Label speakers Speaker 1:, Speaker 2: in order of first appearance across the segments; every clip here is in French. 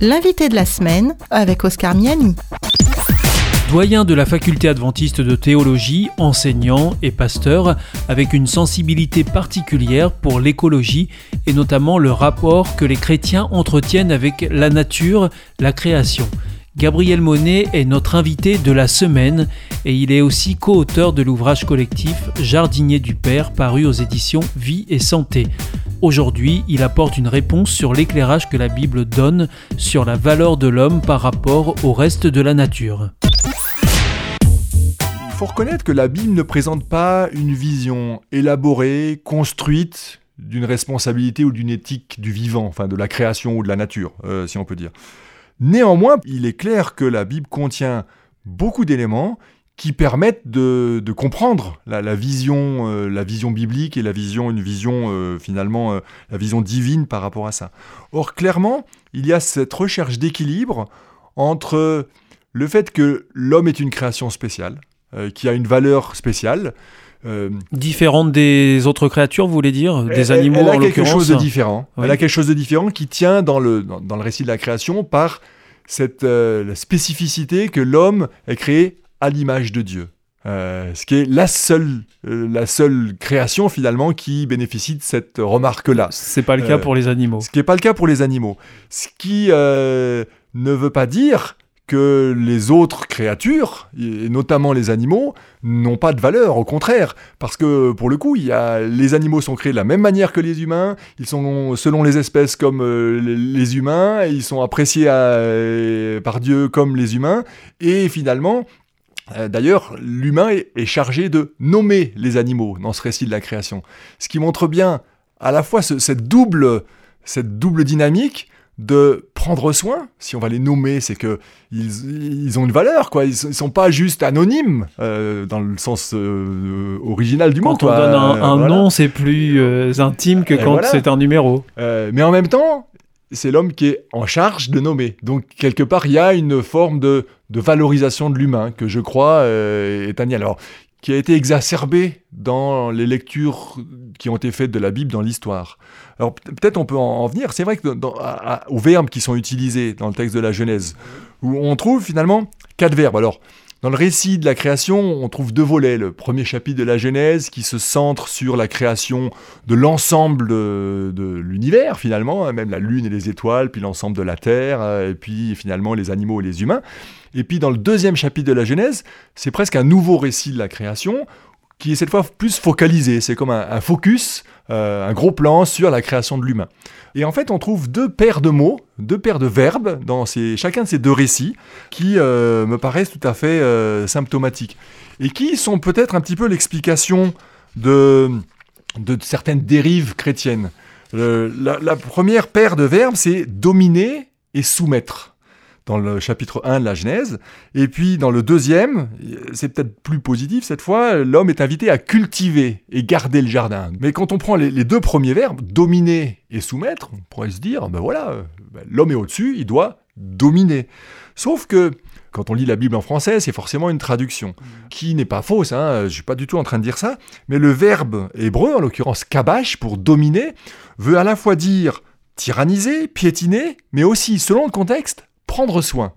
Speaker 1: L'invité de la semaine avec Oscar Miani.
Speaker 2: Doyen de la faculté adventiste de théologie, enseignant et pasteur, avec une sensibilité particulière pour l'écologie et notamment le rapport que les chrétiens entretiennent avec la nature, la création. Gabriel Monet est notre invité de la semaine et il est aussi co-auteur de l'ouvrage collectif Jardinier du Père paru aux éditions Vie et Santé. Aujourd'hui, il apporte une réponse sur l'éclairage que la Bible donne sur la valeur de l'homme par rapport au reste de la nature.
Speaker 3: Il faut reconnaître que la Bible ne présente pas une vision élaborée, construite d'une responsabilité ou d'une éthique du vivant, enfin de la création ou de la nature, euh, si on peut dire. Néanmoins, il est clair que la Bible contient beaucoup d'éléments qui permettent de, comprendre la, vision, euh, la vision biblique et la vision, une vision euh, finalement, euh, la vision divine par rapport à ça. Or, clairement, il y a cette recherche d'équilibre entre le fait que l'homme est une création spéciale, qui a une valeur spéciale,
Speaker 2: Différente des autres créatures, vous voulez dire? Des animaux
Speaker 3: elle
Speaker 2: a
Speaker 3: quelque chose de différent. Elle a quelque chose de différent qui tient dans le, dans, le récit de la création par cette spécificité que l'homme est créé à l'image de Dieu. Euh, ce qui est la seule, euh, la seule création finalement qui bénéficie de cette remarque-là.
Speaker 2: C'est pas le cas euh, pour les animaux.
Speaker 3: Ce qui n'est pas le cas pour les animaux. Ce qui ne veut pas dire que les autres créatures, et notamment les animaux, n'ont pas de valeur, au contraire, parce que pour le coup, il y a, les animaux sont créés de la même manière que les humains, ils sont selon les espèces comme les humains, ils sont appréciés par Dieu comme les humains, et finalement, d'ailleurs, l'humain est chargé de nommer les animaux dans ce récit de la création. Ce qui montre bien à la fois cette, double, cette double dynamique de prendre soin. Si on va les nommer, c'est que ils, ont une valeur, quoi. Ils, ne sont pas juste anonymes euh, dans le sens euh, original du mot.
Speaker 2: Quand on donne un, nom, c'est plus intime que quand c'est un numéro.
Speaker 3: mais en même temps, c'est l'homme qui est en charge de nommer. Donc quelque part, il y a une forme de, valorisation de l'humain que je crois euh, est Alors, qui a été exacerbée dans les lectures qui ont été faites de la Bible dans l'histoire. Alors peut-être on peut en, venir. C'est vrai que aux verbes qui sont utilisés dans le texte de la Genèse, où on trouve finalement quatre verbes. Alors dans le récit de la création, on trouve deux volets. Le premier chapitre de la Genèse qui se centre sur la création de l'ensemble de, l'univers finalement, hein, même la lune et les étoiles, puis l'ensemble de la terre, euh, et puis finalement les animaux et les humains. Et puis dans le deuxième chapitre de la Genèse, c'est presque un nouveau récit de la création qui est cette fois plus focalisé. C'est comme un, focus, euh, un gros plan sur la création de l'humain. Et en fait, on trouve deux paires de mots, deux paires de verbes dans chacun de ces deux récits qui euh, me paraissent tout à fait euh, symptomatiques et qui sont peut-être un petit peu l'explication de, certaines dérives chrétiennes. la, première paire de verbes, c'est dominer et soumettre dans le chapitre 1 de la Genèse. Et puis dans le deuxième, c'est peut-être plus positif cette fois, l'homme est invité à cultiver et garder le jardin. Mais quand on prend les, deux premiers verbes, dominer et soumettre, on pourrait se dire, ben voilà, ben l'homme est au-dessus, il doit dominer. Sauf que quand on lit la Bible en français, c'est forcément une traduction, qui n'est pas fausse, hein, je ne suis pas du tout en train de dire ça, mais le verbe hébreu, en l'occurrence kabash, pour dominer, veut à la fois dire tyranniser, piétiner, mais aussi, selon le contexte, prendre soin.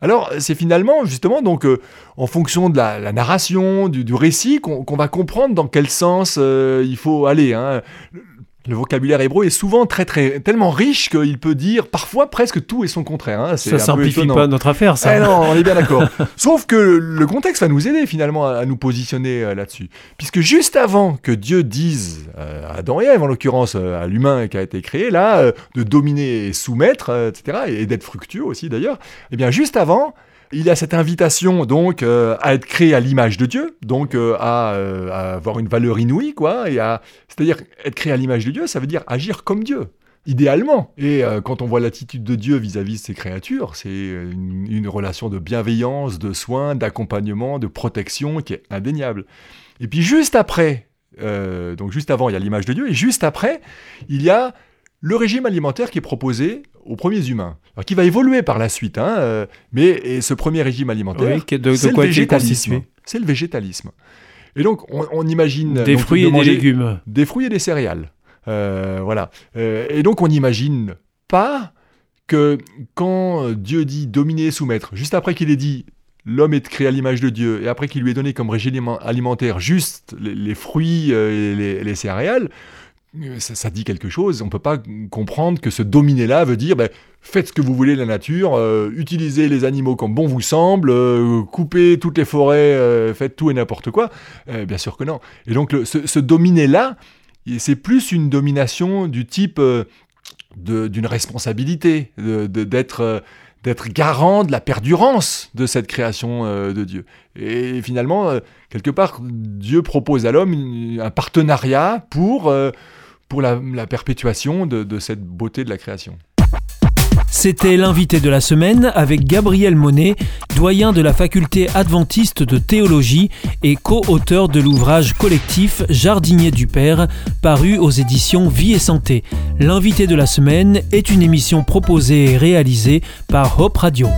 Speaker 3: Alors c'est finalement justement donc euh, en fonction de la, narration, du, récit, qu'on va comprendre dans quel sens euh, il faut aller. Hein. Le vocabulaire hébreu est souvent très, très, tellement riche qu'il peut dire parfois presque tout et son contraire. Hein.
Speaker 2: Ça simplifie pas notre affaire, ça.
Speaker 3: Eh non, on est bien d'accord. Sauf que le contexte va nous aider finalement à, nous positionner euh, là-dessus. Puisque juste avant que Dieu dise euh, à Adam et Ève, en l'occurrence euh, à l'humain qui a été créé, là, de dominer et soumettre, etc., et d'être fructueux aussi d'ailleurs, eh bien juste avant, il y a cette invitation donc euh, à être créé à l'image de Dieu, donc euh, euh, à, avoir une valeur inouïe, quoi, et à, c'est-à-dire être créé à l'image de Dieu, ça veut dire agir comme Dieu, idéalement. Et quand on voit l'attitude de Dieu vis-à-vis de ses créatures, c'est une, une, relation de bienveillance, de soin, d'accompagnement, de protection qui est indéniable. Et puis juste après, donc juste avant, il y a l'image de Dieu, et juste après, il y a le régime alimentaire qui est proposé aux premiers humains, alors qui va évoluer par la suite, hein, euh, mais ce premier régime alimentaire, c'est le végétalisme. C'est le végétalisme. Et donc, on, imagine
Speaker 2: des fruits et des légumes,
Speaker 3: des fruits et des céréales, euh, voilà. Euh, et donc, on n'imagine pas que quand Dieu dit dominer et soumettre, juste après qu'il ait dit l'homme est créé à l'image de Dieu, et après qu'il lui ait donné comme régime alimentaire juste les, fruits et les céréales, euh, ça, dit quelque chose. On ne peut pas comprendre que ce dominer-là veut dire ben, faites ce que vous voulez de la nature, euh, utilisez les animaux comme bon vous semble, euh, coupez toutes les forêts, faites tout et n'importe quoi. bien sûr que non. Et donc ce, dominer-là, c'est plus une domination du type d'une responsabilité, d'être d'être garant de la perdurance de cette création de Dieu. Et finalement, quelque part, Dieu propose à l'homme un partenariat pour la, perpétuation de, cette beauté de la création.
Speaker 2: C'était l'invité de la semaine avec Gabriel Monet, doyen de la faculté adventiste de théologie et co-auteur de l'ouvrage collectif Jardinier du Père, paru aux éditions Vie et Santé. L'invité de la semaine est une émission proposée et réalisée par Hope Radio.